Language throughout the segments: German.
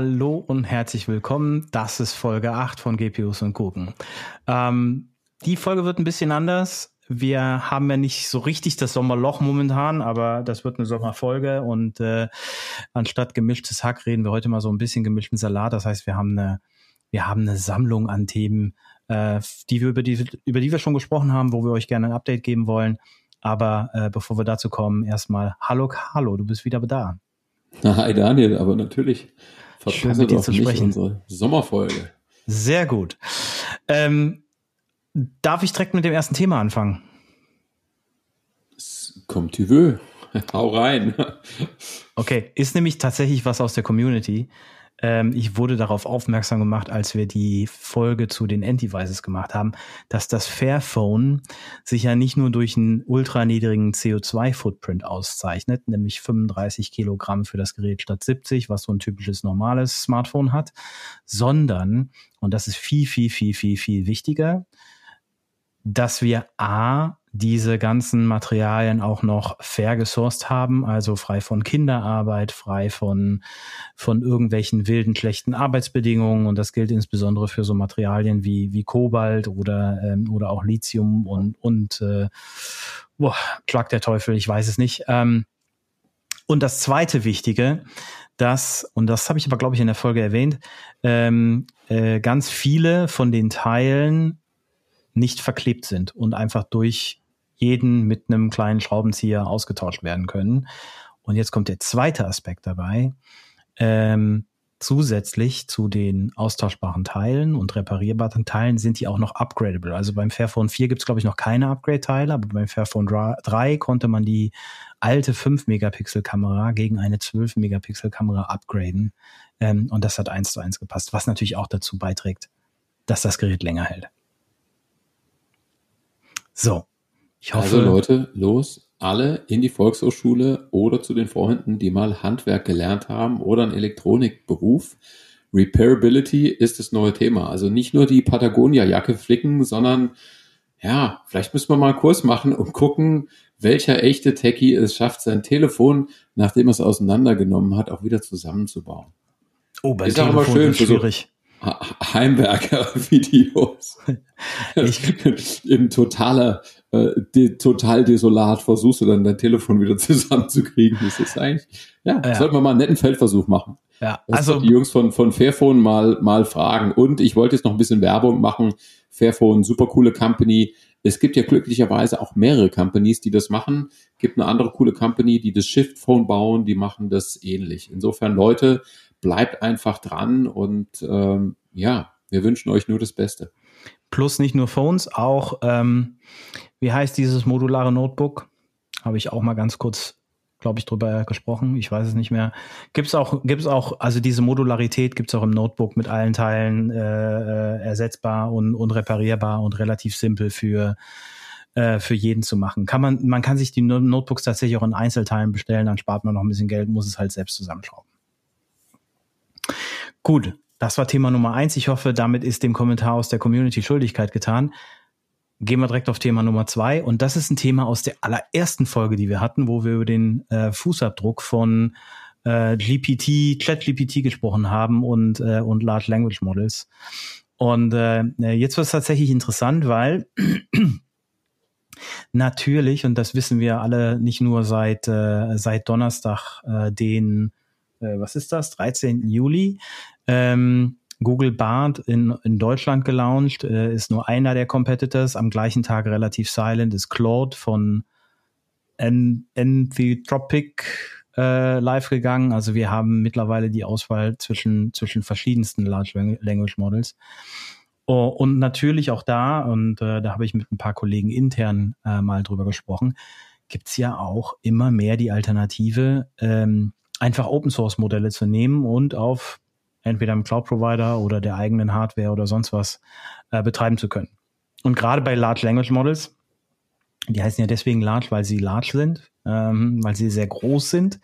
Hallo und herzlich willkommen. Das ist Folge 8 von GPUs und Gurken. Ähm, die Folge wird ein bisschen anders. Wir haben ja nicht so richtig das Sommerloch momentan, aber das wird eine Sommerfolge und äh, anstatt gemischtes Hack reden wir heute mal so ein bisschen gemischten Salat. Das heißt, wir haben eine, wir haben eine Sammlung an Themen, äh, die wir über die, über die wir schon gesprochen haben, wo wir euch gerne ein Update geben wollen. Aber äh, bevor wir dazu kommen, erstmal Hallo Carlo, du bist wieder da. Hi Daniel, aber natürlich Schön mit dir zu sprechen. unsere Sommerfolge. Sehr gut. Ähm, darf ich direkt mit dem ersten Thema anfangen? Kommt tu veux. Hau rein. Okay, ist nämlich tatsächlich was aus der Community. Ähm, ich wurde darauf aufmerksam gemacht, als wir die Folge zu den Antivices gemacht haben, dass das Fairphone sich ja nicht nur durch einen ultraniedrigen CO2-Footprint auszeichnet, nämlich 35 Kilogramm für das Gerät statt 70, was so ein typisches normales Smartphone hat, sondern, und das ist viel, viel, viel, viel, viel wichtiger, dass wir A, diese ganzen Materialien auch noch fair gesourced haben, also frei von Kinderarbeit, frei von, von irgendwelchen wilden, schlechten Arbeitsbedingungen. Und das gilt insbesondere für so Materialien wie, wie Kobalt oder, ähm, oder auch Lithium und, und äh, boah, schlag der Teufel, ich weiß es nicht. Ähm, und das zweite Wichtige, dass, und das habe ich aber, glaube ich, in der Folge erwähnt, ähm, äh, ganz viele von den Teilen nicht verklebt sind und einfach durch jeden mit einem kleinen Schraubenzieher ausgetauscht werden können. Und jetzt kommt der zweite Aspekt dabei. Ähm, zusätzlich zu den austauschbaren Teilen und reparierbaren Teilen sind die auch noch upgradable. Also beim Fairphone 4 gibt es, glaube ich, noch keine Upgrade-Teile, aber beim Fairphone 3 konnte man die alte 5-Megapixel-Kamera gegen eine 12-Megapixel-Kamera upgraden. Ähm, und das hat eins zu eins gepasst, was natürlich auch dazu beiträgt, dass das Gerät länger hält. So. Ich hoffe, also Leute, los, alle in die Volkshochschule oder zu den Freunden, die mal Handwerk gelernt haben oder einen Elektronikberuf. Repairability ist das neue Thema. Also nicht nur die Patagonia-Jacke flicken, sondern ja, vielleicht müssen wir mal einen Kurs machen und gucken, welcher echte Techie es schafft, sein Telefon, nachdem er es auseinandergenommen hat, auch wieder zusammenzubauen. Oh, bei ist Telefon auch immer schön schwierig. Heimwerker-Videos. In totaler, äh, de, total desolat versuchst du dann dein Telefon wieder zusammenzukriegen. Das ist eigentlich, ja, ja. sollten wir mal einen netten Feldversuch machen. Ja, das also die Jungs von, von Fairphone mal, mal fragen. Und ich wollte jetzt noch ein bisschen Werbung machen. Fairphone, super coole Company. Es gibt ja glücklicherweise auch mehrere Companies, die das machen. Gibt eine andere coole Company, die das Shift Phone bauen, die machen das ähnlich. Insofern Leute, bleibt einfach dran und ähm, ja, wir wünschen euch nur das Beste. Plus nicht nur Phones, auch, ähm, wie heißt dieses modulare Notebook? Habe ich auch mal ganz kurz, glaube ich, drüber gesprochen. Ich weiß es nicht mehr. Gibt es auch, gibt's auch, also diese Modularität gibt es auch im Notebook mit allen Teilen äh, äh, ersetzbar und, und reparierbar und relativ simpel für äh, für jeden zu machen. Kann man, man kann sich die Notebooks tatsächlich auch in Einzelteilen bestellen, dann spart man noch ein bisschen Geld, muss es halt selbst zusammenschrauben. Gut, das war Thema Nummer eins. Ich hoffe, damit ist dem Kommentar aus der Community Schuldigkeit getan. Gehen wir direkt auf Thema Nummer zwei. Und das ist ein Thema aus der allerersten Folge, die wir hatten, wo wir über den äh, Fußabdruck von äh, GPT, ChatGPT gesprochen haben und, äh, und Large Language Models. Und äh, jetzt wird es tatsächlich interessant, weil natürlich, und das wissen wir alle nicht nur seit, äh, seit Donnerstag, äh, den äh, was ist das, 13. Juli. Ähm, Google Bard in, in Deutschland gelauncht, äh, ist nur einer der Competitors. Am gleichen Tag relativ silent ist Claude von Anthropic äh, live gegangen. Also wir haben mittlerweile die Auswahl zwischen, zwischen verschiedensten Large Language Models. Oh, und natürlich auch da, und äh, da habe ich mit ein paar Kollegen intern äh, mal drüber gesprochen, gibt's ja auch immer mehr die Alternative, ähm, einfach Open Source Modelle zu nehmen und auf entweder einem Cloud Provider oder der eigenen Hardware oder sonst was äh, betreiben zu können. Und gerade bei Large Language Models, die heißen ja deswegen large, weil sie large sind, ähm, weil sie sehr groß sind,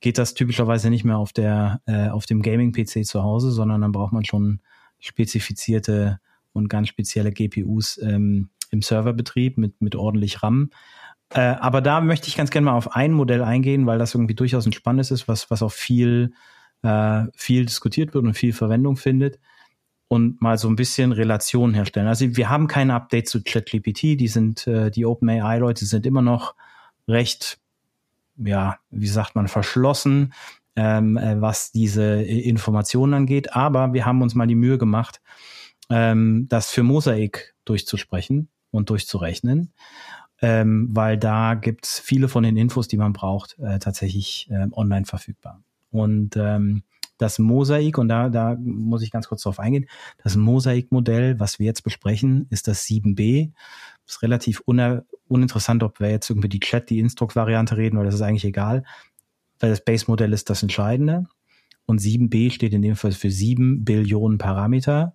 geht das typischerweise nicht mehr auf der äh, auf dem Gaming PC zu Hause, sondern dann braucht man schon spezifizierte und ganz spezielle GPUs ähm, im Serverbetrieb mit mit ordentlich RAM. Äh, aber da möchte ich ganz gerne mal auf ein Modell eingehen, weil das irgendwie durchaus ein spannendes ist, was, was auch viel äh, viel diskutiert wird und viel Verwendung findet und mal so ein bisschen Relationen herstellen. Also wir haben keine Updates zu ChatGPT, die sind, äh, die OpenAI-Leute sind immer noch recht, ja, wie sagt man, verschlossen, ähm, äh, was diese Informationen angeht. Aber wir haben uns mal die Mühe gemacht, ähm, das für Mosaik durchzusprechen und durchzurechnen. Ähm, weil da gibt's viele von den Infos, die man braucht, äh, tatsächlich äh, online verfügbar. Und ähm, das Mosaik, und da, da muss ich ganz kurz drauf eingehen, das Mosaik-Modell, was wir jetzt besprechen, ist das 7b. Das ist relativ uninteressant, ob wir jetzt irgendwie die Chat, die Instruct-Variante reden, weil das ist eigentlich egal, weil das Base-Modell ist das Entscheidende. Und 7b steht in dem Fall für 7 Billionen Parameter.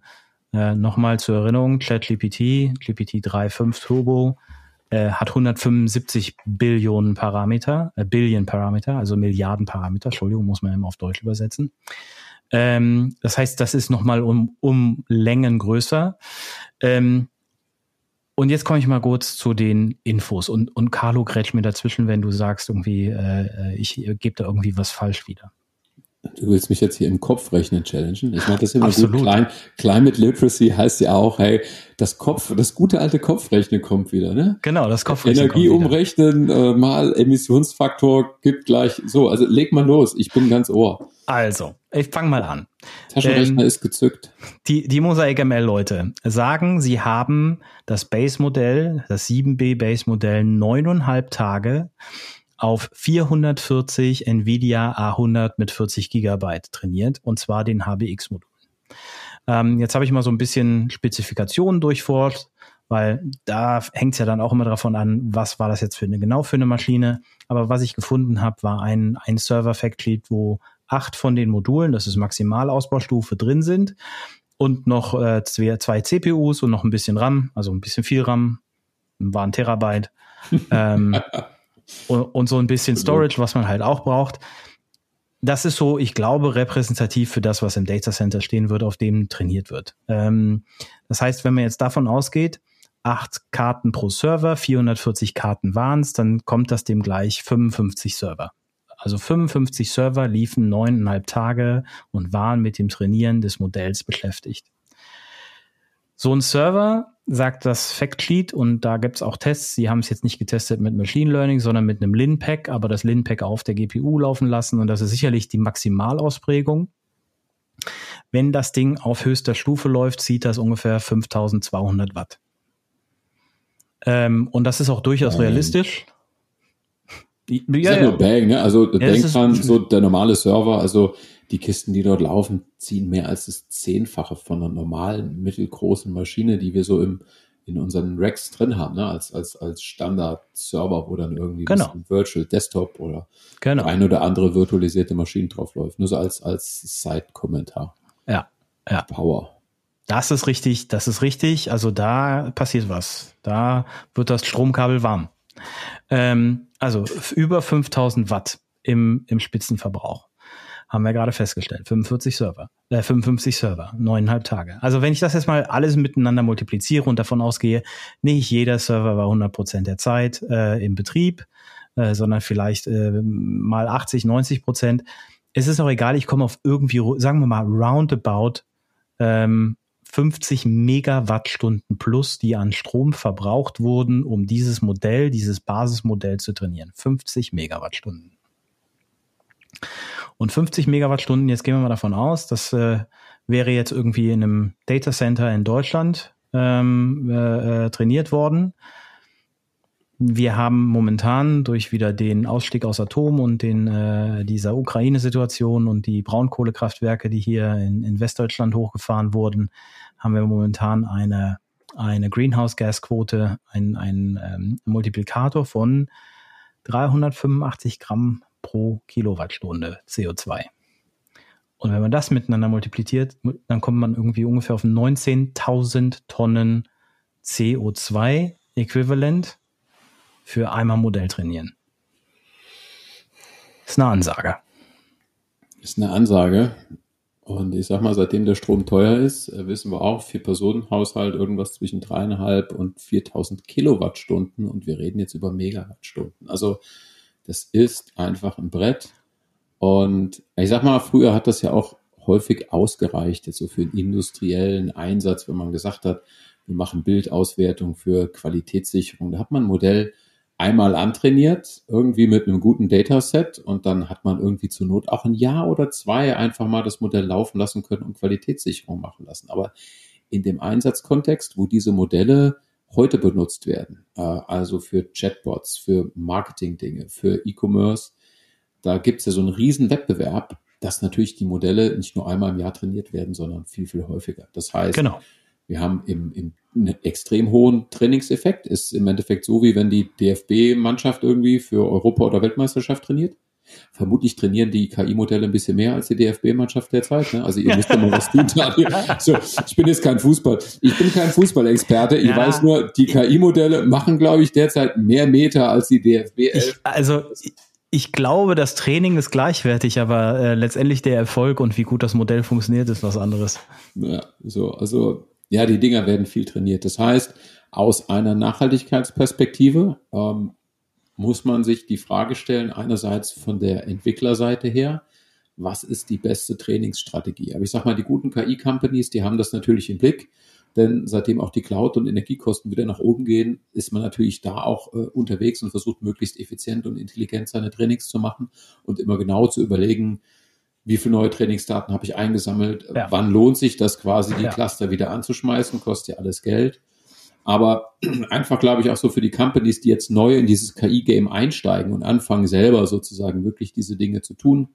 Äh, Nochmal zur Erinnerung, ChatGPT, GPT 3.5 Turbo, äh, hat 175 Billionen Parameter, äh, Billion Parameter, also Milliarden Parameter, Entschuldigung, muss man immer auf Deutsch übersetzen. Ähm, das heißt, das ist nochmal um, um Längen größer. Ähm, und jetzt komme ich mal kurz zu den Infos und, und Carlo grätsch mir dazwischen, wenn du sagst, irgendwie, äh, ich gebe da irgendwie was falsch wieder. Du willst mich jetzt hier im Kopf rechnen challengen. Ich meine, das immer Absolut. gut. Klein, Climate Literacy heißt ja auch, hey, das Kopf, das gute alte Kopfrechnen kommt wieder, ne? Genau, das Kopfrechnen. Energie umrechnen äh, mal Emissionsfaktor gibt gleich so. Also leg mal los. Ich bin ganz ohr. Also, ich fange mal an. Taschenrechner ähm, ist gezückt. Die, die Mosaic ML-Leute sagen, sie haben das Base-Modell, das 7B Base-Modell neuneinhalb Tage auf 440 Nvidia A100 mit 40 Gigabyte trainiert und zwar den HBX-Modul. Ähm, jetzt habe ich mal so ein bisschen Spezifikationen durchforscht, weil da hängt es ja dann auch immer davon an, was war das jetzt für eine genau für eine Maschine. Aber was ich gefunden habe, war ein, ein Server-Fact-Sheet, wo acht von den Modulen, das ist Maximalausbaustufe, drin sind und noch äh, zwei, zwei CPUs und noch ein bisschen RAM, also ein bisschen viel RAM, war ein Terabyte. ähm, und, so ein bisschen Storage, was man halt auch braucht. Das ist so, ich glaube, repräsentativ für das, was im Data Center stehen wird, auf dem trainiert wird. Ähm, das heißt, wenn man jetzt davon ausgeht, acht Karten pro Server, 440 Karten waren es, dann kommt das dem gleich 55 Server. Also 55 Server liefen neuneinhalb Tage und waren mit dem Trainieren des Modells beschäftigt. So ein Server sagt das Factsheet und da gibt's auch Tests. Sie haben es jetzt nicht getestet mit Machine Learning, sondern mit einem Lin-Pack, aber das Lin-Pack auf der GPU laufen lassen und das ist sicherlich die Maximalausprägung. Wenn das Ding auf höchster Stufe läuft, zieht das ungefähr 5200 Watt. Ähm, und das ist auch durchaus realistisch. Ja, ja. nur Bang, ne? Also ja, denk dran, so der normale Server, also die Kisten, die dort laufen, ziehen mehr als das Zehnfache von einer normalen, mittelgroßen Maschine, die wir so im, in unseren Racks drin haben, ne? als, als, als Standard-Server, wo dann irgendwie genau. ein Virtual Desktop oder genau. ein oder andere virtualisierte Maschine drauf läuft. Nur so als, als Side-Kommentar. Ja, ja. Power. Das ist richtig, das ist richtig. Also da passiert was. Da wird das Stromkabel warm. Ähm, also über 5000 Watt im, im Spitzenverbrauch. Haben wir gerade festgestellt. 45 Server, äh, 55 Server, neuneinhalb Tage. Also wenn ich das jetzt mal alles miteinander multipliziere und davon ausgehe, nicht jeder Server war 100 Prozent der Zeit äh, im Betrieb, äh, sondern vielleicht äh, mal 80, 90 Prozent. Es ist auch egal, ich komme auf irgendwie, sagen wir mal, roundabout ähm, 50 Megawattstunden plus, die an Strom verbraucht wurden, um dieses Modell, dieses Basismodell zu trainieren. 50 Megawattstunden. Und 50 Megawattstunden, jetzt gehen wir mal davon aus, das äh, wäre jetzt irgendwie in einem Data Center in Deutschland ähm, äh, äh, trainiert worden. Wir haben momentan durch wieder den Ausstieg aus Atom und den, äh, dieser Ukraine-Situation und die Braunkohlekraftwerke, die hier in, in Westdeutschland hochgefahren wurden, haben wir momentan eine, eine Greenhouse-Gas-Quote, ein, ein ähm, Multiplikator von 385 Gramm pro Kilowattstunde CO2. Und wenn man das miteinander multipliziert, dann kommt man irgendwie ungefähr auf 19.000 Tonnen CO2-Äquivalent für einmal Modell trainieren. Ist eine Ansage. Ist eine Ansage. Und ich sag mal, seitdem der Strom teuer ist, äh, wissen wir auch, vier Personenhaushalt irgendwas zwischen dreieinhalb und 4000 Kilowattstunden. Und wir reden jetzt über Megawattstunden. Also, das ist einfach ein Brett. Und ich sag mal, früher hat das ja auch häufig ausgereicht, jetzt so für einen industriellen Einsatz, wenn man gesagt hat, wir machen Bildauswertung für Qualitätssicherung. Da hat man ein Modell einmal antrainiert, irgendwie mit einem guten Dataset und dann hat man irgendwie zur Not auch ein Jahr oder zwei einfach mal das Modell laufen lassen können und Qualitätssicherung machen lassen. Aber in dem Einsatzkontext, wo diese Modelle heute benutzt werden, äh, also für Chatbots, für Marketing-Dinge, für E-Commerce, da gibt es ja so einen riesen Wettbewerb, dass natürlich die Modelle nicht nur einmal im Jahr trainiert werden, sondern viel, viel häufiger. Das heißt, genau. wir haben im, im einen extrem hohen Trainingseffekt. Ist im Endeffekt so, wie wenn die DFB-Mannschaft irgendwie für Europa- oder Weltmeisterschaft trainiert. Vermutlich trainieren die KI-Modelle ein bisschen mehr als die DFB-Mannschaft derzeit. Ne? Also ihr müsst ja mal was tun. so, ich bin jetzt kein Fußball. Ich bin kein Fußballexperte. Ich ja. weiß nur, die KI-Modelle machen, glaube ich, derzeit mehr Meter als die DFB. Ich, also ich glaube, das Training ist gleichwertig, aber äh, letztendlich der Erfolg und wie gut das Modell funktioniert, ist was anderes. Ja, so, also ja, die Dinger werden viel trainiert. Das heißt, aus einer Nachhaltigkeitsperspektive ähm, muss man sich die Frage stellen, einerseits von der Entwicklerseite her, was ist die beste Trainingsstrategie? Aber ich sage mal, die guten KI-Companies, die haben das natürlich im Blick, denn seitdem auch die Cloud- und Energiekosten wieder nach oben gehen, ist man natürlich da auch äh, unterwegs und versucht möglichst effizient und intelligent seine Trainings zu machen und immer genau zu überlegen, wie viele neue Trainingsdaten habe ich eingesammelt, ja. wann lohnt sich das quasi, die ja. Cluster wieder anzuschmeißen, kostet ja alles Geld. Aber einfach, glaube ich, auch so für die Companies, die jetzt neu in dieses KI-Game einsteigen und anfangen, selber sozusagen wirklich diese Dinge zu tun,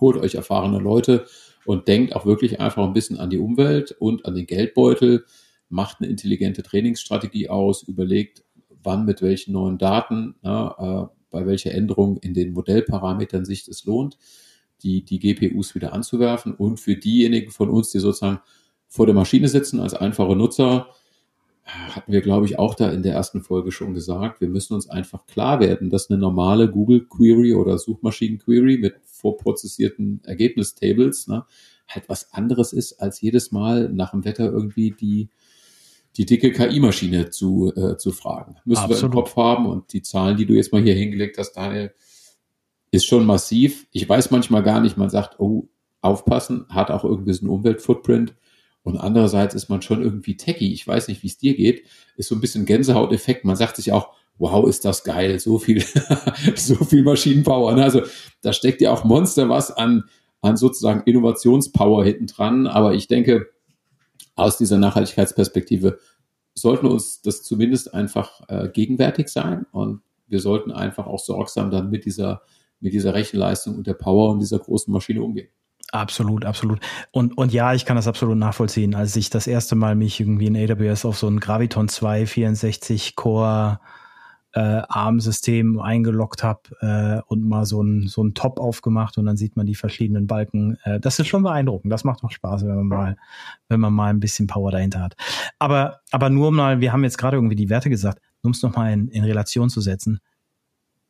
holt euch erfahrene Leute und denkt auch wirklich einfach ein bisschen an die Umwelt und an den Geldbeutel, macht eine intelligente Trainingsstrategie aus, überlegt, wann mit welchen neuen Daten, na, äh, bei welcher Änderung in den Modellparametern sich das lohnt die, die GPUs wieder anzuwerfen. Und für diejenigen von uns, die sozusagen vor der Maschine sitzen als einfache Nutzer, hatten wir, glaube ich, auch da in der ersten Folge schon gesagt, wir müssen uns einfach klar werden, dass eine normale Google Query oder Suchmaschinen Query mit vorprozessierten Ergebnistables ne, halt was anderes ist, als jedes Mal nach dem Wetter irgendwie die, die dicke KI-Maschine zu, äh, zu fragen. Müssen Absolut. wir im Kopf haben und die Zahlen, die du jetzt mal hier hingelegt hast, Daniel, ist schon massiv. Ich weiß manchmal gar nicht, man sagt, oh, aufpassen, hat auch irgendwie so einen Umweltfootprint. Und andererseits ist man schon irgendwie techy. Ich weiß nicht, wie es dir geht. Ist so ein bisschen Gänsehauteffekt. Man sagt sich auch, wow, ist das geil. So viel, so viel Maschinenpower. Ne? Also da steckt ja auch Monster was an, an sozusagen Innovationspower hinten dran. Aber ich denke, aus dieser Nachhaltigkeitsperspektive sollten uns das zumindest einfach äh, gegenwärtig sein. Und wir sollten einfach auch sorgsam dann mit dieser mit dieser Rechenleistung und der Power und dieser großen Maschine umgehen. Absolut, absolut. Und, und ja, ich kann das absolut nachvollziehen. Als ich das erste Mal mich irgendwie in AWS auf so ein Graviton 2 64 Core äh, ARM-System eingeloggt habe äh, und mal so ein, so ein Top aufgemacht und dann sieht man die verschiedenen Balken. Äh, das ist schon beeindruckend. Das macht auch Spaß, wenn man mal, wenn man mal ein bisschen Power dahinter hat. Aber, aber nur mal, wir haben jetzt gerade irgendwie die Werte gesagt, um es nochmal in, in Relation zu setzen.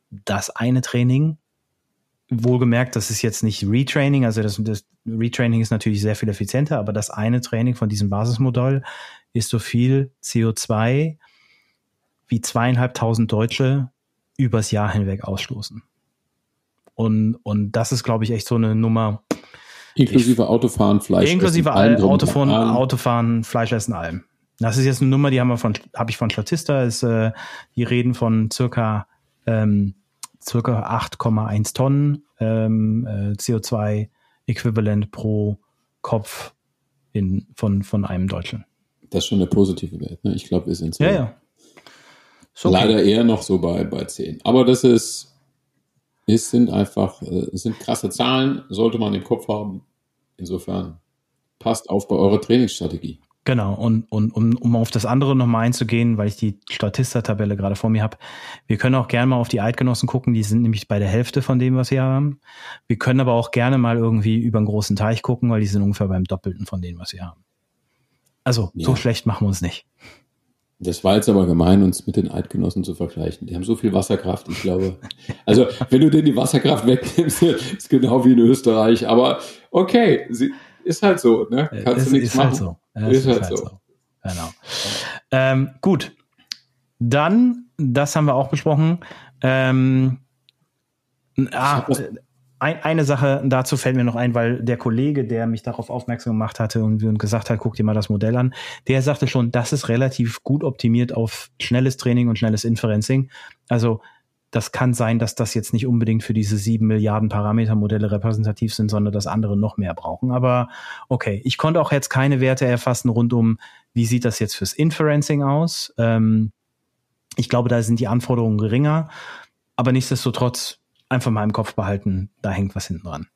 Das eine Training Wohlgemerkt, das ist jetzt nicht Retraining, also das, das Retraining ist natürlich sehr viel effizienter, aber das eine Training von diesem Basismodell ist so viel CO2 wie zweieinhalbtausend Deutsche übers Jahr hinweg ausstoßen. Und, und das ist, glaube ich, echt so eine Nummer. Inklusive ich, Autofahren, Fleisch. Inklusive essen, Autofahren, Autofahren, Fleisch essen, allem. Das ist jetzt eine Nummer, die haben wir von, habe ich von Statista, ist, äh, die reden von circa ähm, circa 8,1 Tonnen ähm, äh, CO2-Äquivalent pro Kopf in, von, von einem Deutschen. Das ist schon der positive Wert. Ne? Ich glaube, wir sind so. Ja, ja. Okay. Leider eher noch so bei, bei 10. Aber das ist, es sind einfach, äh, sind krasse Zahlen, sollte man im Kopf haben. Insofern passt auf bei eurer Trainingsstrategie. Genau, und, und um, um auf das andere nochmal einzugehen, weil ich die Statista-Tabelle gerade vor mir habe, wir können auch gerne mal auf die Eidgenossen gucken, die sind nämlich bei der Hälfte von dem, was wir haben. Wir können aber auch gerne mal irgendwie über einen großen Teich gucken, weil die sind ungefähr beim Doppelten von dem, was wir haben. Also, ja. so schlecht machen wir uns nicht. Das war jetzt aber gemein, uns mit den Eidgenossen zu vergleichen. Die haben so viel Wasserkraft, ich glaube. Also, wenn du denen die Wasserkraft wegnimmst, ist genau wie in Österreich. Aber okay, sie, ist halt so, ne? Kannst es, du nichts halt machen. Halt so. Ist, ist, halt, halt so. so. Genau. Ähm, gut. Dann, das haben wir auch besprochen. Ähm, ah, ein, eine Sache dazu fällt mir noch ein, weil der Kollege, der mich darauf aufmerksam gemacht hatte und, und gesagt hat, guck dir mal das Modell an, der sagte schon, das ist relativ gut optimiert auf schnelles Training und schnelles Inferencing. Also das kann sein, dass das jetzt nicht unbedingt für diese sieben Milliarden Parametermodelle repräsentativ sind, sondern dass andere noch mehr brauchen. Aber okay, ich konnte auch jetzt keine Werte erfassen rund um, wie sieht das jetzt fürs Inferencing aus. Ähm, ich glaube, da sind die Anforderungen geringer, aber nichtsdestotrotz einfach mal im Kopf behalten, da hängt was hinten dran.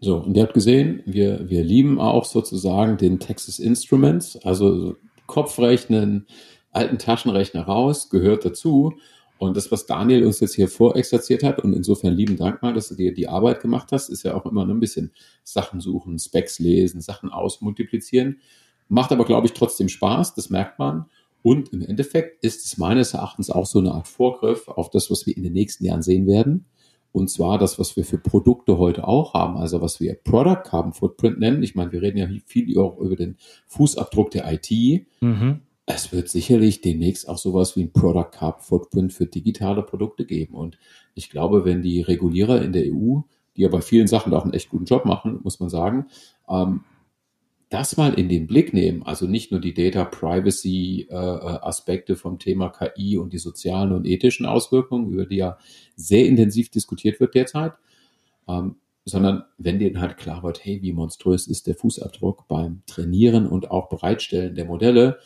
So, und ihr habt gesehen, wir, wir lieben auch sozusagen den Texas Instruments, also Kopfrechnen, alten Taschenrechner raus, gehört dazu. Und das, was Daniel uns jetzt hier vorexerziert hat, und insofern lieben Dank mal, dass du dir die Arbeit gemacht hast, ist ja auch immer ein bisschen Sachen suchen, Specs lesen, Sachen ausmultiplizieren. Macht aber, glaube ich, trotzdem Spaß, das merkt man. Und im Endeffekt ist es meines Erachtens auch so eine Art Vorgriff auf das, was wir in den nächsten Jahren sehen werden. Und zwar das, was wir für Produkte heute auch haben, also was wir Product Carbon Footprint nennen. Ich meine, wir reden ja viel auch über den Fußabdruck der IT. Mhm es wird sicherlich demnächst auch sowas wie ein Product Carbon Footprint für digitale Produkte geben. Und ich glaube, wenn die Regulierer in der EU, die ja bei vielen Sachen auch einen echt guten Job machen, muss man sagen, ähm, das mal in den Blick nehmen, also nicht nur die Data Privacy äh, Aspekte vom Thema KI und die sozialen und ethischen Auswirkungen, über die ja sehr intensiv diskutiert wird derzeit, ähm, sondern wenn denen halt klar wird, hey, wie monströs ist der Fußabdruck beim Trainieren und auch Bereitstellen der Modelle,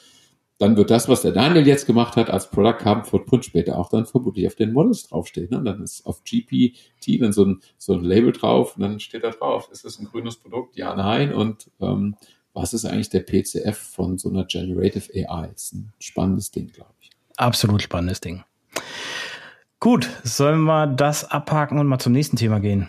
dann wird das, was der Daniel jetzt gemacht hat, als Product Carbon Footprint später auch dann vermutlich auf den Models draufstehen. Ne? Und dann ist auf GPT dann so ein, so ein Label drauf und dann steht da drauf, ist das ein grünes Produkt? Ja, nein. Und ähm, was ist eigentlich der PCF von so einer Generative AI? Ist ein spannendes Ding, glaube ich. Absolut spannendes Ding. Gut, sollen wir das abhaken und mal zum nächsten Thema gehen?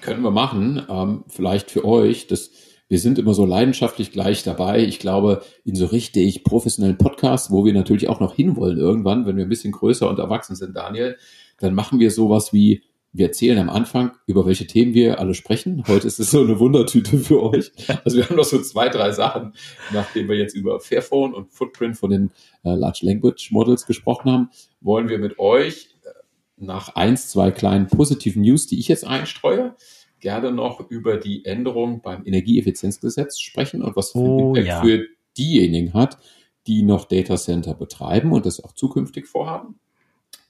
Können wir machen. Ähm, vielleicht für euch, das wir sind immer so leidenschaftlich gleich dabei. Ich glaube, in so richtig professionellen Podcasts, wo wir natürlich auch noch hinwollen irgendwann, wenn wir ein bisschen größer und erwachsen sind, Daniel, dann machen wir sowas wie, wir erzählen am Anfang, über welche Themen wir alle sprechen. Heute ist es so eine Wundertüte für euch. Also wir haben noch so zwei, drei Sachen, nachdem wir jetzt über Fairphone und Footprint von den äh, Large Language Models gesprochen haben, wollen wir mit euch äh, nach eins, zwei kleinen positiven News, die ich jetzt einstreue, gerne noch über die Änderung beim Energieeffizienzgesetz sprechen und was für oh, Impact ja. für diejenigen hat, die noch Data Center betreiben und das auch zukünftig vorhaben.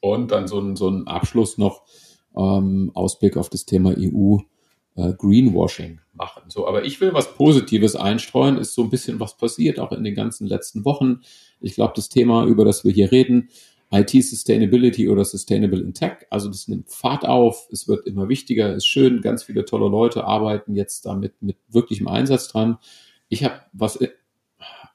Und dann so ein, so ein Abschluss noch ähm, Ausblick auf das Thema EU äh, Greenwashing machen. So, aber ich will was Positives einstreuen, ist so ein bisschen was passiert, auch in den ganzen letzten Wochen. Ich glaube, das Thema, über das wir hier reden, IT Sustainability oder Sustainable in Tech. Also das nimmt Fahrt auf, es wird immer wichtiger, ist schön, ganz viele tolle Leute arbeiten jetzt damit mit wirklichem Einsatz dran. Ich habe was,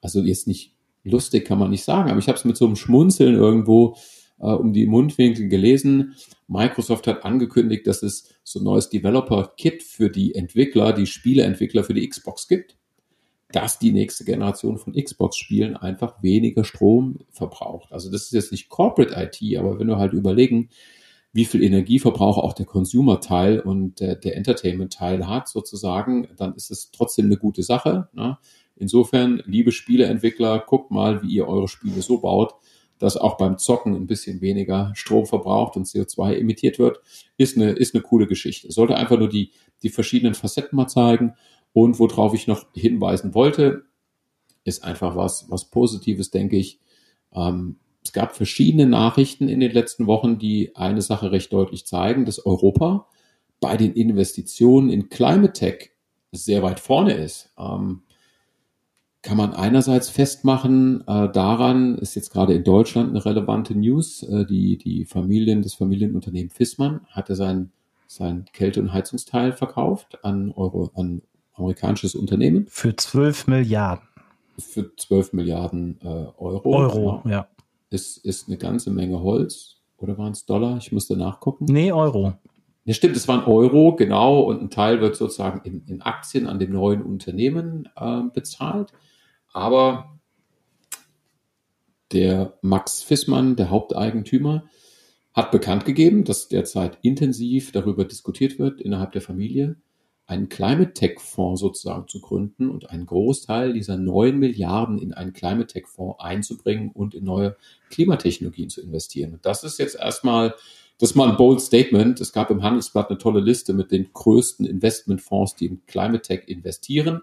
also jetzt nicht lustig kann man nicht sagen, aber ich habe es mit so einem Schmunzeln irgendwo äh, um die Mundwinkel gelesen. Microsoft hat angekündigt, dass es so ein neues Developer-Kit für die Entwickler, die Spieleentwickler für die Xbox gibt dass die nächste Generation von Xbox-Spielen einfach weniger Strom verbraucht. Also das ist jetzt nicht Corporate IT, aber wenn wir halt überlegen, wie viel Energieverbrauch auch der Consumer-Teil und der, der Entertainment-Teil hat, sozusagen, dann ist es trotzdem eine gute Sache. Ne? Insofern, liebe Spieleentwickler, guckt mal, wie ihr eure Spiele so baut, dass auch beim Zocken ein bisschen weniger Strom verbraucht und CO2 emittiert wird, ist eine, ist eine coole Geschichte. Sollte einfach nur die, die verschiedenen Facetten mal zeigen. Und worauf ich noch hinweisen wollte, ist einfach was, was Positives, denke ich. Ähm, es gab verschiedene Nachrichten in den letzten Wochen, die eine Sache recht deutlich zeigen, dass Europa bei den Investitionen in Climate Tech sehr weit vorne ist. Ähm, kann man einerseits festmachen, äh, daran ist jetzt gerade in Deutschland eine relevante News. Äh, die, die Familien, das Familienunternehmen Fissmann hatte sein, sein Kälte- und Heizungsteil verkauft an, Euro, an amerikanisches Unternehmen. Für 12 Milliarden. Für 12 Milliarden äh, Euro. Euro, ja. ja. Ist, ist eine ganze Menge Holz. Oder waren es Dollar? Ich musste nachgucken. Nee, Euro. Ja, stimmt, es waren Euro, genau. Und ein Teil wird sozusagen in, in Aktien an dem neuen Unternehmen äh, bezahlt. Aber der Max Fissmann, der Haupteigentümer, hat bekannt gegeben, dass derzeit intensiv darüber diskutiert wird innerhalb der Familie, einen Climate Tech Fonds sozusagen zu gründen und einen Großteil dieser neun Milliarden in einen Climate Tech Fonds einzubringen und in neue Klimatechnologien zu investieren. Und das ist jetzt erstmal das ist mal ein bold Statement. Es gab im Handelsblatt eine tolle Liste mit den größten Investmentfonds, die in Climate Tech investieren.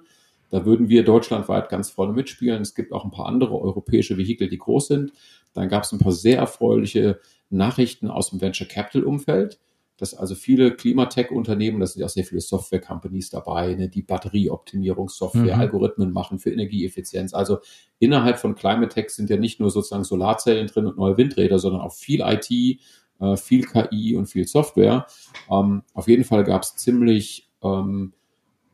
Da würden wir deutschlandweit ganz vorne mitspielen. Es gibt auch ein paar andere europäische Vehikel, die groß sind. Dann gab es ein paar sehr erfreuliche Nachrichten aus dem Venture Capital Umfeld dass also viele Klimatech-Unternehmen, da sind ja auch sehr viele Software-Companies dabei, ne, die Batterieoptimierungssoftware, mhm. Algorithmen machen für Energieeffizienz. Also innerhalb von Climate Tech sind ja nicht nur sozusagen Solarzellen drin und neue Windräder, sondern auch viel IT, äh, viel KI und viel Software. Ähm, auf jeden Fall gab es ziemlich ähm,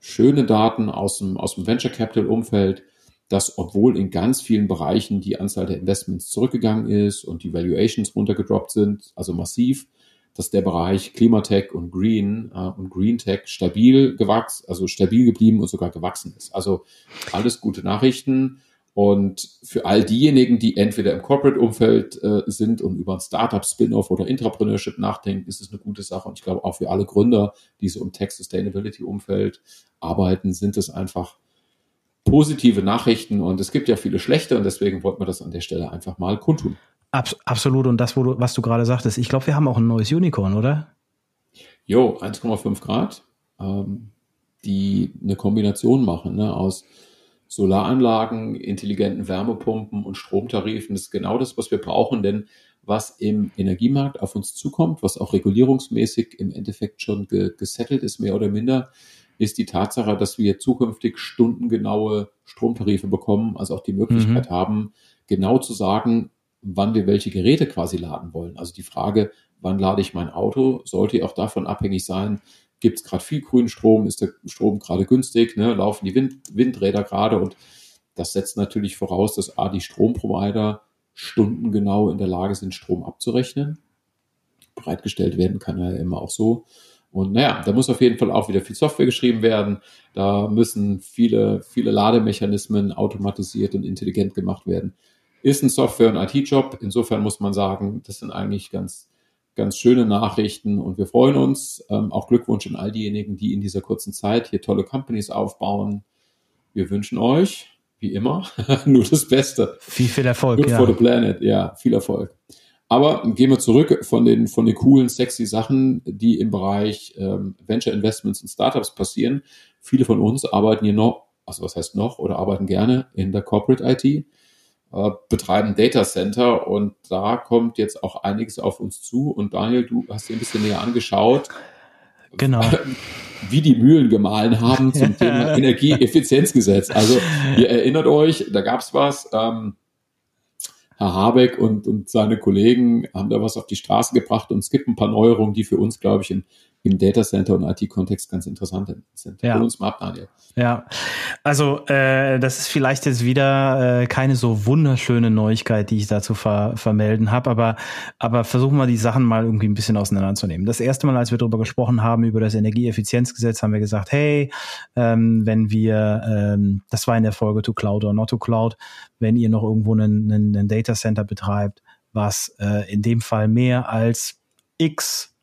schöne Daten aus dem, aus dem Venture Capital Umfeld, dass obwohl in ganz vielen Bereichen die Anzahl der Investments zurückgegangen ist und die Valuations runtergedroppt sind, also massiv, dass der Bereich Klimatech und Green äh, und Green Tech stabil gewachsen, also stabil geblieben und sogar gewachsen ist. Also alles gute Nachrichten. Und für all diejenigen, die entweder im Corporate-Umfeld äh, sind und über ein Startup, Spin-off oder Intrapreneurship nachdenken, ist es eine gute Sache. Und ich glaube auch für alle Gründer, die so im Tech-Sustainability-Umfeld arbeiten, sind es einfach positive Nachrichten. Und es gibt ja viele schlechte und deswegen wollten wir das an der Stelle einfach mal kundtun. Abs absolut. Und das, wo du, was du gerade sagtest, ich glaube, wir haben auch ein neues Unicorn, oder? Jo, 1,5 Grad, ähm, die eine Kombination machen ne, aus Solaranlagen, intelligenten Wärmepumpen und Stromtarifen. Das ist genau das, was wir brauchen, denn was im Energiemarkt auf uns zukommt, was auch regulierungsmäßig im Endeffekt schon ge gesettelt ist, mehr oder minder, ist die Tatsache, dass wir zukünftig stundengenaue Stromtarife bekommen, also auch die Möglichkeit mhm. haben, genau zu sagen, wann wir welche Geräte quasi laden wollen. Also die Frage, wann lade ich mein Auto, sollte auch davon abhängig sein, gibt es gerade viel grünen Strom, ist der Strom gerade günstig, ne, laufen die Wind, Windräder gerade und das setzt natürlich voraus, dass A, die Stromprovider stundengenau in der Lage sind, Strom abzurechnen. Bereitgestellt werden kann ja immer auch so. Und naja, da muss auf jeden Fall auch wieder viel Software geschrieben werden. Da müssen viele, viele Lademechanismen automatisiert und intelligent gemacht werden. Ist ein Software- und IT-Job. Insofern muss man sagen, das sind eigentlich ganz, ganz schöne Nachrichten und wir freuen uns. Ähm, auch Glückwunsch an all diejenigen, die in dieser kurzen Zeit hier tolle Companies aufbauen. Wir wünschen euch, wie immer, nur das Beste. Viel, viel Erfolg. Good ja. for the planet. Ja, viel Erfolg. Aber gehen wir zurück von den, von den coolen, sexy Sachen, die im Bereich ähm, Venture Investments und Startups passieren. Viele von uns arbeiten hier noch, also was heißt noch, oder arbeiten gerne in der Corporate IT betreiben Data Center und da kommt jetzt auch einiges auf uns zu. Und Daniel, du hast dir ein bisschen näher angeschaut. Genau. Wie die Mühlen gemahlen haben zum Thema Energieeffizienzgesetz. Also ihr erinnert euch, da gab's was. Ähm, Herr Habeck und, und seine Kollegen haben da was auf die Straße gebracht und es gibt ein paar Neuerungen, die für uns, glaube ich, in im Data Center und IT-Kontext ganz interessant sind. Ja. Hol uns mal ab, Daniel. Ja, also äh, das ist vielleicht jetzt wieder äh, keine so wunderschöne Neuigkeit, die ich dazu ver vermelden habe, aber, aber versuchen wir die Sachen mal irgendwie ein bisschen auseinanderzunehmen. Das erste Mal, als wir darüber gesprochen haben, über das Energieeffizienzgesetz, haben wir gesagt, hey, ähm, wenn wir, ähm, das war in der Folge To Cloud or Not to Cloud, wenn ihr noch irgendwo einen, einen, einen Data Center betreibt, was äh, in dem Fall mehr als x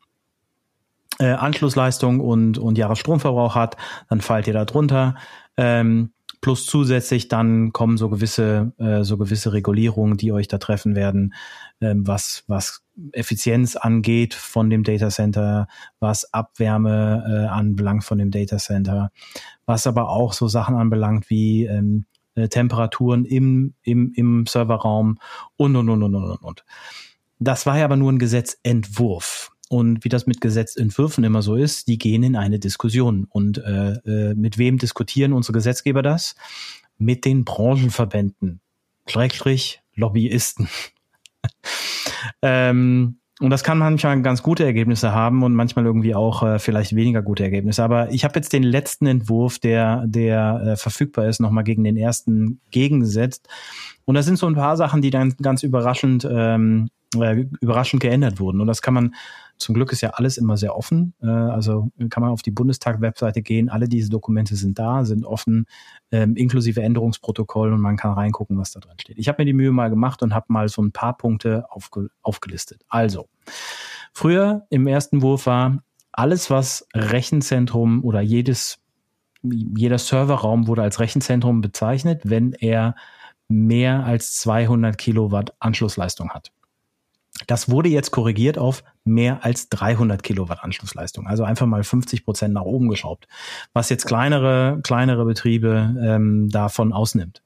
äh, Anschlussleistung und, und Jahresstromverbrauch hat, dann fallt ihr da drunter. Ähm, plus zusätzlich dann kommen so gewisse, äh, so gewisse Regulierungen, die euch da treffen werden, ähm, was, was Effizienz angeht von dem Data Center, was Abwärme äh, anbelangt von dem Data Center, was aber auch so Sachen anbelangt wie ähm, äh, Temperaturen im, im, im Serverraum und, und, und, und, und, und. Das war ja aber nur ein Gesetzentwurf. Und wie das mit Gesetzentwürfen immer so ist, die gehen in eine Diskussion. Und äh, äh, mit wem diskutieren unsere Gesetzgeber das? Mit den Branchenverbänden, Schrägstrich Lobbyisten. ähm, und das kann manchmal ganz gute Ergebnisse haben und manchmal irgendwie auch äh, vielleicht weniger gute Ergebnisse. Aber ich habe jetzt den letzten Entwurf, der, der äh, verfügbar ist, nochmal gegen den ersten gegengesetzt. Und da sind so ein paar Sachen, die dann ganz überraschend, ähm, äh, überraschend geändert wurden. Und das kann man zum Glück ist ja alles immer sehr offen. Äh, also kann man auf die Bundestag-Webseite gehen. Alle diese Dokumente sind da, sind offen, ähm, inklusive Änderungsprotokoll und man kann reingucken, was da drin steht. Ich habe mir die Mühe mal gemacht und habe mal so ein paar Punkte aufge aufgelistet. Also, früher im ersten Wurf war alles, was Rechenzentrum oder jedes, jeder Serverraum wurde als Rechenzentrum bezeichnet, wenn er mehr als 200 Kilowatt Anschlussleistung hat. Das wurde jetzt korrigiert auf mehr als 300 Kilowatt Anschlussleistung. Also einfach mal 50 Prozent nach oben geschraubt, was jetzt kleinere, kleinere Betriebe ähm, davon ausnimmt.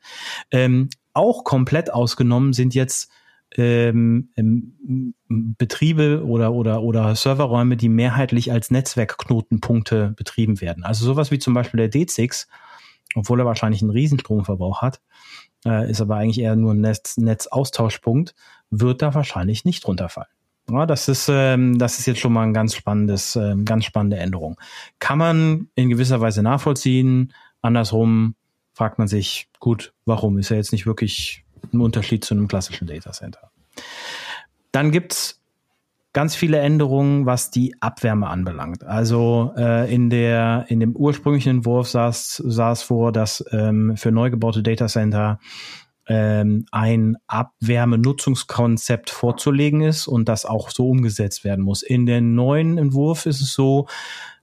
Ähm, auch komplett ausgenommen sind jetzt ähm, ähm, Betriebe oder, oder, oder Serverräume, die mehrheitlich als Netzwerkknotenpunkte betrieben werden. Also sowas wie zum Beispiel der D6, obwohl er wahrscheinlich einen Riesenstromverbrauch hat, äh, ist aber eigentlich eher nur ein Netz, Netzaustauschpunkt, wird da wahrscheinlich nicht runterfallen. Ja, das ist, ähm, das ist jetzt schon mal ein ganz spannendes, äh, ganz spannende Änderung. Kann man in gewisser Weise nachvollziehen. Andersrum fragt man sich, gut, warum? Ist ja jetzt nicht wirklich ein Unterschied zu einem klassischen Data Center. Dann gibt's ganz viele Änderungen, was die Abwärme anbelangt. Also äh, in der in dem ursprünglichen Entwurf sah es vor, dass ähm, für neu gebaute Data Center ähm, ein Abwärmenutzungskonzept vorzulegen ist und das auch so umgesetzt werden muss. In dem neuen Entwurf ist es so,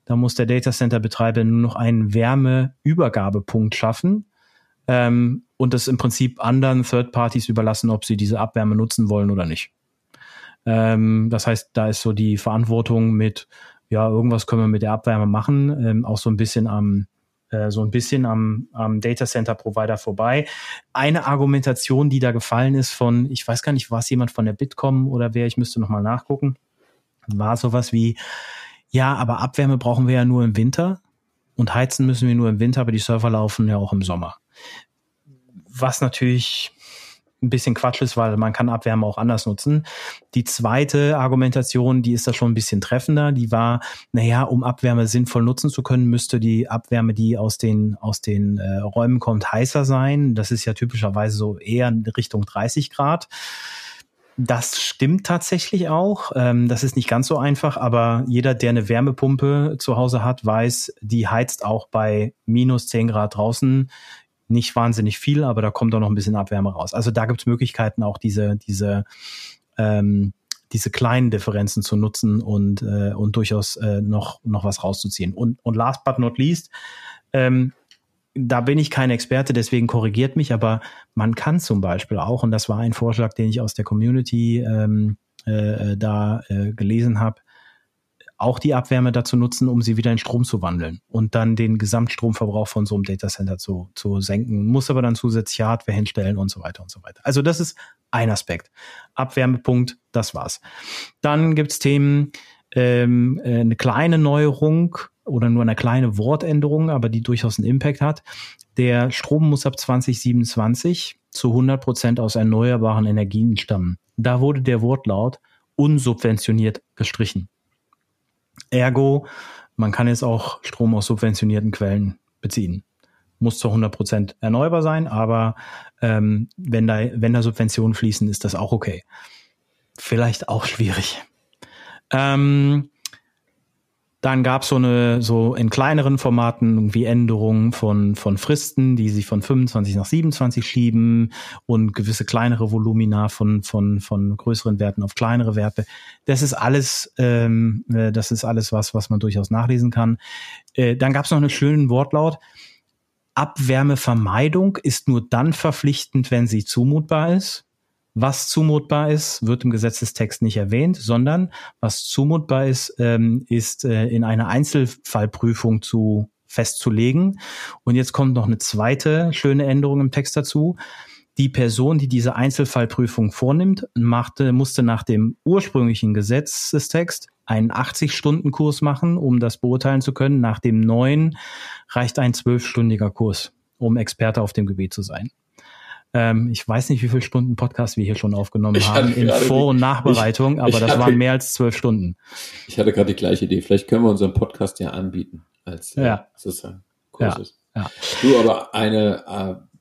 da muss der Data Center Betreiber nur noch einen Wärmeübergabepunkt schaffen ähm, und das im Prinzip anderen Third Parties überlassen, ob sie diese Abwärme nutzen wollen oder nicht. Ähm, das heißt, da ist so die Verantwortung mit, ja, irgendwas können wir mit der Abwärme machen, ähm, auch so ein bisschen am äh, so ein bisschen am, am Data Center Provider vorbei. Eine Argumentation, die da gefallen ist von, ich weiß gar nicht, war es jemand von der Bitkom oder wer, ich müsste nochmal nachgucken, war sowas wie, ja, aber Abwärme brauchen wir ja nur im Winter und heizen müssen wir nur im Winter, aber die Server laufen ja auch im Sommer. Was natürlich ein bisschen Quatsch ist, weil man kann Abwärme auch anders nutzen. Die zweite Argumentation, die ist da schon ein bisschen treffender, die war, naja, um Abwärme sinnvoll nutzen zu können, müsste die Abwärme, die aus den, aus den äh, Räumen kommt, heißer sein. Das ist ja typischerweise so eher in Richtung 30 Grad. Das stimmt tatsächlich auch. Ähm, das ist nicht ganz so einfach, aber jeder, der eine Wärmepumpe zu Hause hat, weiß, die heizt auch bei minus 10 Grad draußen nicht wahnsinnig viel, aber da kommt auch noch ein bisschen Abwärme raus. Also da gibt es Möglichkeiten, auch diese, diese, ähm, diese kleinen Differenzen zu nutzen und, äh, und durchaus äh, noch, noch was rauszuziehen. Und, und last but not least, ähm, da bin ich kein Experte, deswegen korrigiert mich, aber man kann zum Beispiel auch, und das war ein Vorschlag, den ich aus der Community ähm, äh, da äh, gelesen habe, auch die Abwärme dazu nutzen, um sie wieder in Strom zu wandeln und dann den Gesamtstromverbrauch von so einem Datacenter zu, zu senken, muss aber dann zusätzlich Hardware hinstellen und so weiter und so weiter. Also das ist ein Aspekt. Abwärmepunkt, das war's. Dann gibt's Themen, ähm, äh, eine kleine Neuerung oder nur eine kleine Wortänderung, aber die durchaus einen Impact hat. Der Strom muss ab 2027 zu 100 Prozent aus erneuerbaren Energien stammen. Da wurde der Wortlaut unsubventioniert gestrichen. Ergo, man kann jetzt auch Strom aus subventionierten Quellen beziehen. Muss zu 100 Prozent erneuerbar sein, aber ähm, wenn, da, wenn da Subventionen fließen, ist das auch okay. Vielleicht auch schwierig. Ähm, dann gab es so eine, so in kleineren Formaten irgendwie Änderungen von, von Fristen, die sich von 25 nach 27 schieben und gewisse kleinere Volumina von, von, von größeren Werten auf kleinere Werte. Das ist alles, ähm, äh, das ist alles was, was man durchaus nachlesen kann. Äh, dann gab es noch einen schönen Wortlaut. Abwärmevermeidung ist nur dann verpflichtend, wenn sie zumutbar ist. Was zumutbar ist, wird im Gesetzestext nicht erwähnt, sondern was zumutbar ist, ähm, ist äh, in einer Einzelfallprüfung zu festzulegen. Und jetzt kommt noch eine zweite schöne Änderung im Text dazu. Die Person, die diese Einzelfallprüfung vornimmt, machte, musste nach dem ursprünglichen Gesetzestext einen 80-Stunden-Kurs machen, um das beurteilen zu können. Nach dem neuen reicht ein zwölfstündiger Kurs, um Experte auf dem Gebiet zu sein. Ähm, ich weiß nicht, wie viele Stunden Podcast wir hier schon aufgenommen ich haben in Vor- und Nachbereitung, ich, aber ich das hatte, waren mehr als zwölf Stunden. Ich hatte gerade die gleiche Idee. Vielleicht können wir unseren Podcast ja anbieten als äh, ja. sozusagen Kurses. Ja, ja. Du, aber eine äh,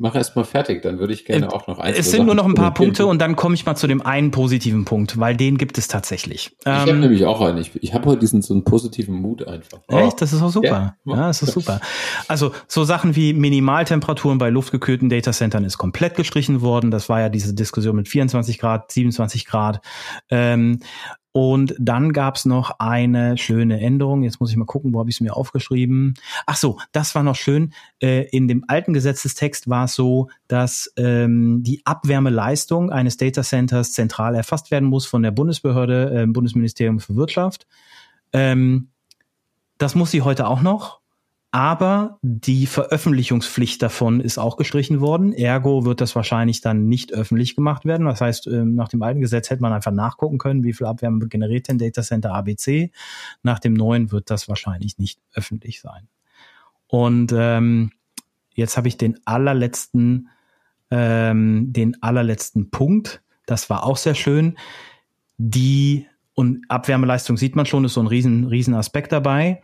mach erst mal fertig, dann würde ich gerne äh, auch noch ein. Es sind nur noch ein paar Punkte und dann komme ich mal zu dem einen positiven Punkt, weil den gibt es tatsächlich. Ich ähm, habe nämlich auch einen. Ich, ich habe heute diesen so einen positiven Mut einfach. Oh. Echt? Das ist auch super. Ja, ja das ist super. Also so Sachen wie Minimaltemperaturen bei luftgekühlten Datacentern ist komplett gestrichen worden. Das war ja diese Diskussion mit 24 Grad, 27 Grad. Ähm, Und dann gab's noch eine schöne Änderung. Jetzt muss ich mal gucken, wo habe ich es mir aufgeschrieben. Ach so, das war noch schön. Äh, in dem alten Gesetzestext war es so, dass ähm, die Abwärmeleistung eines Datacenters zentral erfasst werden muss von der Bundesbehörde, äh, Bundesministerium für Wirtschaft. Ähm, das muss sie heute auch noch. Aber die Veröffentlichungspflicht davon ist auch gestrichen worden. Ergo wird das wahrscheinlich dann nicht öffentlich gemacht werden. Das heißt, ähm, nach dem alten Gesetz hätte man einfach nachgucken können, wie viel Abwärme generiert denn Data Center ABC. Nach dem neuen wird das wahrscheinlich nicht öffentlich sein. Und ähm, jetzt habe ich den allerletzten, ähm, den allerletzten Punkt. Das war auch sehr schön. Die und Abwärmeleistung sieht man schon, ist so ein riesen, riesen Aspekt dabei.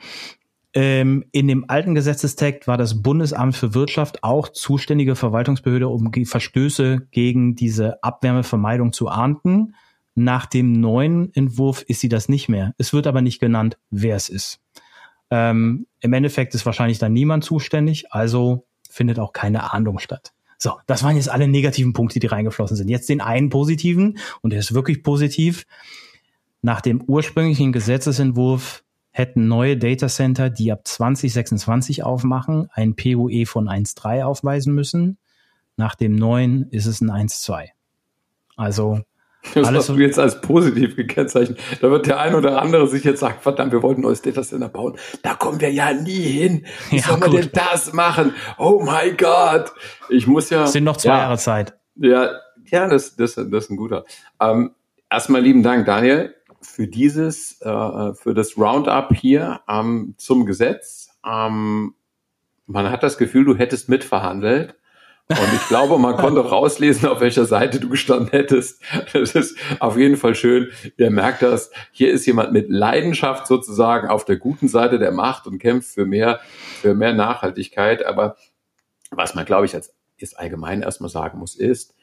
Ähm, in dem alten Gesetzestext war das Bundesamt für Wirtschaft auch zuständige Verwaltungsbehörde, um Verstöße gegen diese Abwärmevermeidung zu ahnden. Nach dem neuen Entwurf ist sie das nicht mehr. Es wird aber nicht genannt, wer es ist. Ähm, Im Endeffekt ist wahrscheinlich dann niemand zuständig, also findet auch keine Ahndung statt. So, das waren jetzt alle negativen Punkte, die reingeflossen sind. Jetzt den einen positiven, und der ist wirklich positiv. Nach dem ursprünglichen Gesetzesentwurf hätten neue Datacenter, die ab 2026 aufmachen, ein PUE von 1,3 aufweisen müssen. Nach dem neuen ist es ein 1,2. Also das alles, hast du jetzt als positiv gekennzeichnet. Da wird der ein oder andere sich jetzt sagen, verdammt, wir wollten ein neues Datacenter bauen. Da kommen wir ja nie hin. Wie ja, soll man gut. denn das machen? Oh mein Gott. Ich muss ja. Es sind noch zwei ja, Jahre Zeit. Ja, ja, das, das, das ist ein guter. Ähm, erstmal lieben Dank, Daniel für dieses, äh, für das Roundup hier ähm, zum Gesetz. Ähm, man hat das Gefühl, du hättest mitverhandelt. Und ich glaube, man konnte rauslesen, auf welcher Seite du gestanden hättest. Das ist auf jeden Fall schön. Ihr merkt das. Hier ist jemand mit Leidenschaft sozusagen auf der guten Seite der Macht und kämpft für mehr, für mehr Nachhaltigkeit. Aber was man, glaube ich, als jetzt allgemein erstmal sagen muss, ist,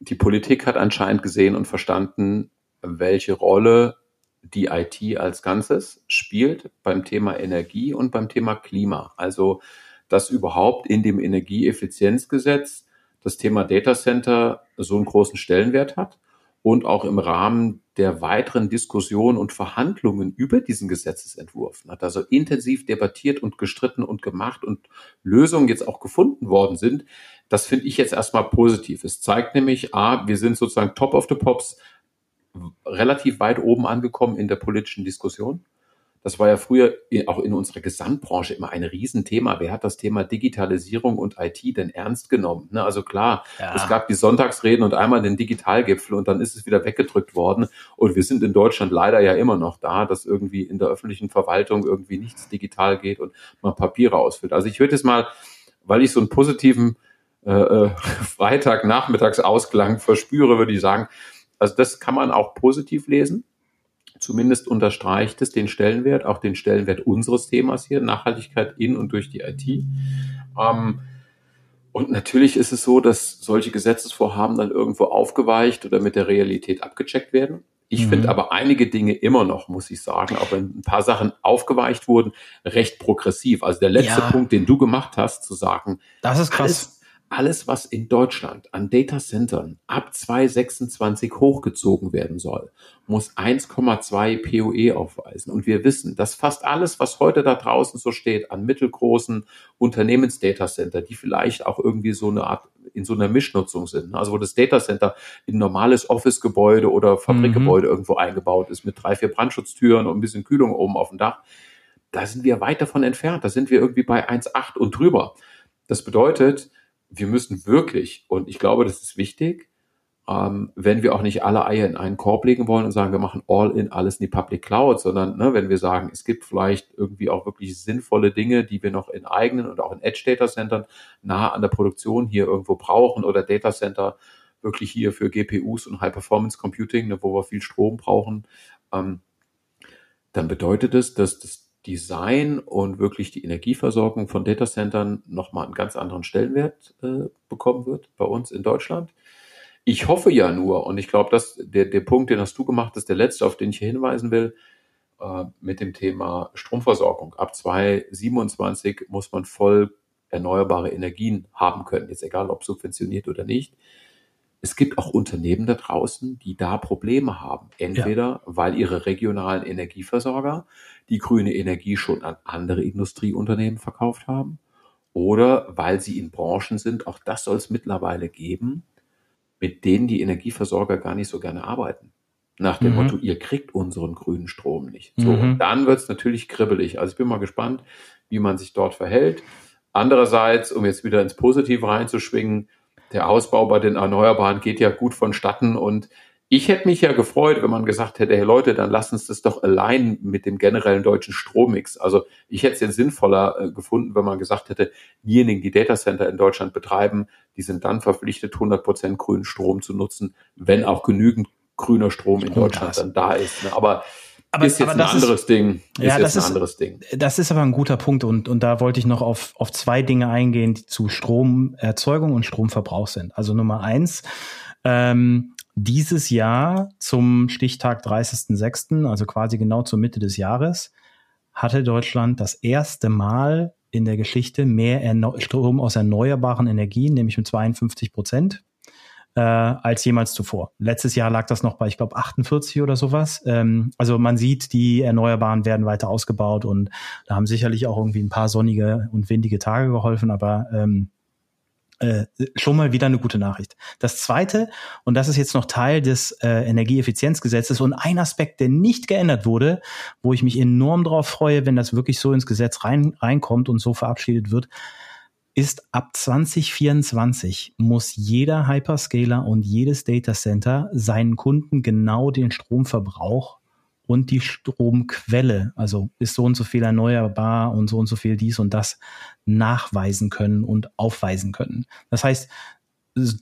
die Politik hat anscheinend gesehen und verstanden, welche Rolle die IT als Ganzes spielt beim Thema Energie und beim Thema Klima. Also, dass überhaupt in dem Energieeffizienzgesetz das Thema Data Center so einen großen Stellenwert hat und auch im Rahmen der weiteren Diskussion und Verhandlungen über diesen Gesetzesentwurf hat also intensiv debattiert und gestritten und gemacht und Lösungen jetzt auch gefunden worden sind. Das finde ich jetzt erstmal positiv. Es zeigt nämlich, a, wir sind sozusagen top of the pops relativ weit oben angekommen in der politischen Diskussion. Das war ja früher auch in unserer Gesamtbranche immer ein Riesenthema. Wer hat das Thema Digitalisierung und IT denn ernst genommen? Ne, also klar, ja. es gab die Sonntagsreden und einmal den Digitalgipfel und dann ist es wieder weggedrückt worden. Und wir sind in Deutschland leider ja immer noch da, dass irgendwie in der öffentlichen Verwaltung irgendwie nichts digital geht und man Papiere ausfüllt. Also ich würde es mal, weil ich so einen positiven äh, äh Freitagnachmittagsausklang verspüre, würde ich sagen, also das kann man auch positiv lesen. Zumindest unterstreicht es den Stellenwert, auch den Stellenwert unseres Themas hier, Nachhaltigkeit in und durch die IT. Ähm, und natürlich ist es so, dass solche Gesetzesvorhaben dann irgendwo aufgeweicht oder mit der Realität abgecheckt werden. Ich mhm. finde aber einige Dinge immer noch, muss ich sagen, auch wenn ein paar Sachen aufgeweicht wurden, recht progressiv. Also der letzte ja. Punkt, den du gemacht hast, zu sagen, das ist krass. Alles, alles, was in Deutschland an Data Centern ab 2026 hochgezogen werden soll, muss 1,2 POE aufweisen. Und wir wissen, dass fast alles, was heute da draußen so steht, an mittelgroßen Unternehmensdatacenter, die vielleicht auch irgendwie so eine Art in so einer Mischnutzung sind, also wo das Datacenter in ein normales Office-Gebäude oder Fabrikgebäude mhm. irgendwo eingebaut ist mit drei, vier Brandschutztüren und ein bisschen Kühlung oben auf dem Dach, da sind wir weit davon entfernt. Da sind wir irgendwie bei 1,8 und drüber. Das bedeutet, wir müssen wirklich, und ich glaube, das ist wichtig, ähm, wenn wir auch nicht alle Eier in einen Korb legen wollen und sagen, wir machen all in alles in die Public Cloud, sondern ne, wenn wir sagen, es gibt vielleicht irgendwie auch wirklich sinnvolle Dinge, die wir noch in eigenen und auch in Edge Data Centern nah an der Produktion hier irgendwo brauchen oder Data Center wirklich hier für GPUs und High Performance Computing, ne, wo wir viel Strom brauchen, ähm, dann bedeutet es, dass das Design und wirklich die Energieversorgung von Datacentern nochmal einen ganz anderen Stellenwert äh, bekommen wird bei uns in Deutschland. Ich hoffe ja nur, und ich glaube, dass der, der Punkt, den hast du gemacht, ist der letzte, auf den ich hier hinweisen will, äh, mit dem Thema Stromversorgung. Ab 2027 muss man voll erneuerbare Energien haben können, jetzt egal ob subventioniert oder nicht es gibt auch Unternehmen da draußen, die da Probleme haben. Entweder ja. weil ihre regionalen Energieversorger die grüne Energie schon an andere Industrieunternehmen verkauft haben oder weil sie in Branchen sind, auch das soll es mittlerweile geben, mit denen die Energieversorger gar nicht so gerne arbeiten. Nach dem mhm. Motto, ihr kriegt unseren grünen Strom nicht. So, mhm. und dann wird es natürlich kribbelig. Also ich bin mal gespannt, wie man sich dort verhält. Andererseits, um jetzt wieder ins Positive reinzuschwingen, der Ausbau bei den Erneuerbaren geht ja gut vonstatten und ich hätte mich ja gefreut, wenn man gesagt hätte, hey Leute, dann lasst uns das doch allein mit dem generellen deutschen Strommix. Also ich hätte es jetzt sinnvoller äh, gefunden, wenn man gesagt hätte, diejenigen, die Datacenter in Deutschland betreiben, die sind dann verpflichtet, 100 Prozent grünen Strom zu nutzen, wenn auch genügend grüner Strom in Deutschland dann da ist. Ne? Aber aber, ist jetzt ein anderes ist, Ding. Ist ja, das ist, anderes Ding. Das ist aber ein guter Punkt und, und da wollte ich noch auf, auf zwei Dinge eingehen, die zu Stromerzeugung und Stromverbrauch sind. Also Nummer eins, ähm, dieses Jahr zum Stichtag 30.06., also quasi genau zur Mitte des Jahres, hatte Deutschland das erste Mal in der Geschichte mehr Erneu Strom aus erneuerbaren Energien, nämlich mit 52 Prozent äh, als jemals zuvor. Letztes Jahr lag das noch bei, ich glaube, 48 oder sowas. Ähm, also man sieht, die Erneuerbaren werden weiter ausgebaut und da haben sicherlich auch irgendwie ein paar sonnige und windige Tage geholfen, aber ähm, äh, schon mal wieder eine gute Nachricht. Das zweite, und das ist jetzt noch Teil des äh, Energieeffizienzgesetzes und ein Aspekt, der nicht geändert wurde, wo ich mich enorm darauf freue, wenn das wirklich so ins Gesetz rein, reinkommt und so verabschiedet wird, ist ab 2024 muss jeder Hyperscaler und jedes Datacenter seinen Kunden genau den Stromverbrauch und die Stromquelle, also ist so und so viel erneuerbar und so und so viel dies und das nachweisen können und aufweisen können. Das heißt,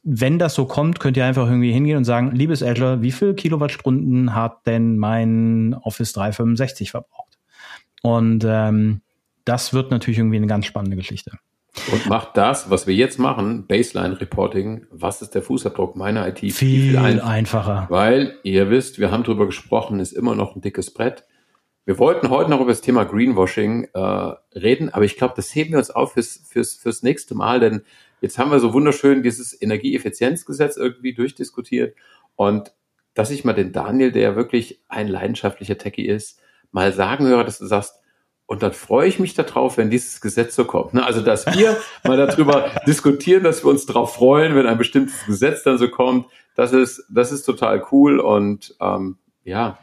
wenn das so kommt, könnt ihr einfach irgendwie hingehen und sagen, liebes Azure, wie viel Kilowattstunden hat denn mein Office 365 verbraucht? Und ähm, das wird natürlich irgendwie eine ganz spannende Geschichte. Und macht das, was wir jetzt machen, Baseline Reporting, was ist der Fußabdruck meiner IT? Viel, viel ein einfacher. Weil ihr wisst, wir haben drüber gesprochen, ist immer noch ein dickes Brett. Wir wollten heute noch über das Thema Greenwashing äh, reden, aber ich glaube, das heben wir uns auf fürs, fürs, fürs nächste Mal, denn jetzt haben wir so wunderschön dieses Energieeffizienzgesetz irgendwie durchdiskutiert und dass ich mal den Daniel, der ja wirklich ein leidenschaftlicher Techie ist, mal sagen höre, dass du sagst, und dann freue ich mich darauf, wenn dieses Gesetz so kommt. Ne? Also, dass wir mal darüber diskutieren, dass wir uns darauf freuen, wenn ein bestimmtes Gesetz dann so kommt. Das ist, das ist total cool und ähm, ja,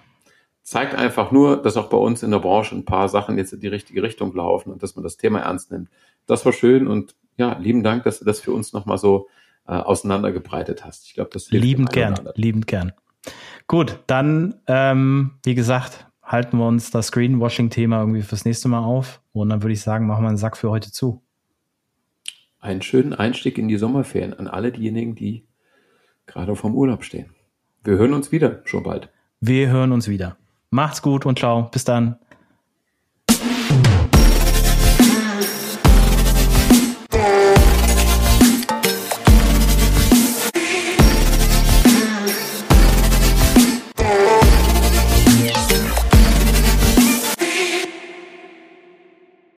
zeigt einfach nur, dass auch bei uns in der Branche ein paar Sachen jetzt in die richtige Richtung laufen und dass man das Thema ernst nimmt. Das war schön und ja, lieben Dank, dass du das für uns nochmal so äh, auseinandergebreitet hast. Ich glaube, das hilft liebend gern, liebend gern. Gut, dann ähm, wie gesagt, halten wir uns das Greenwashing-Thema irgendwie fürs nächste Mal auf. Und dann würde ich sagen, machen wir einen Sack für heute zu. Einen schönen Einstieg in die Sommerferien an alle diejenigen, die gerade vom Urlaub stehen. Wir hören uns wieder schon bald. Wir hören uns wieder. Macht's gut und ciao. Bis dann.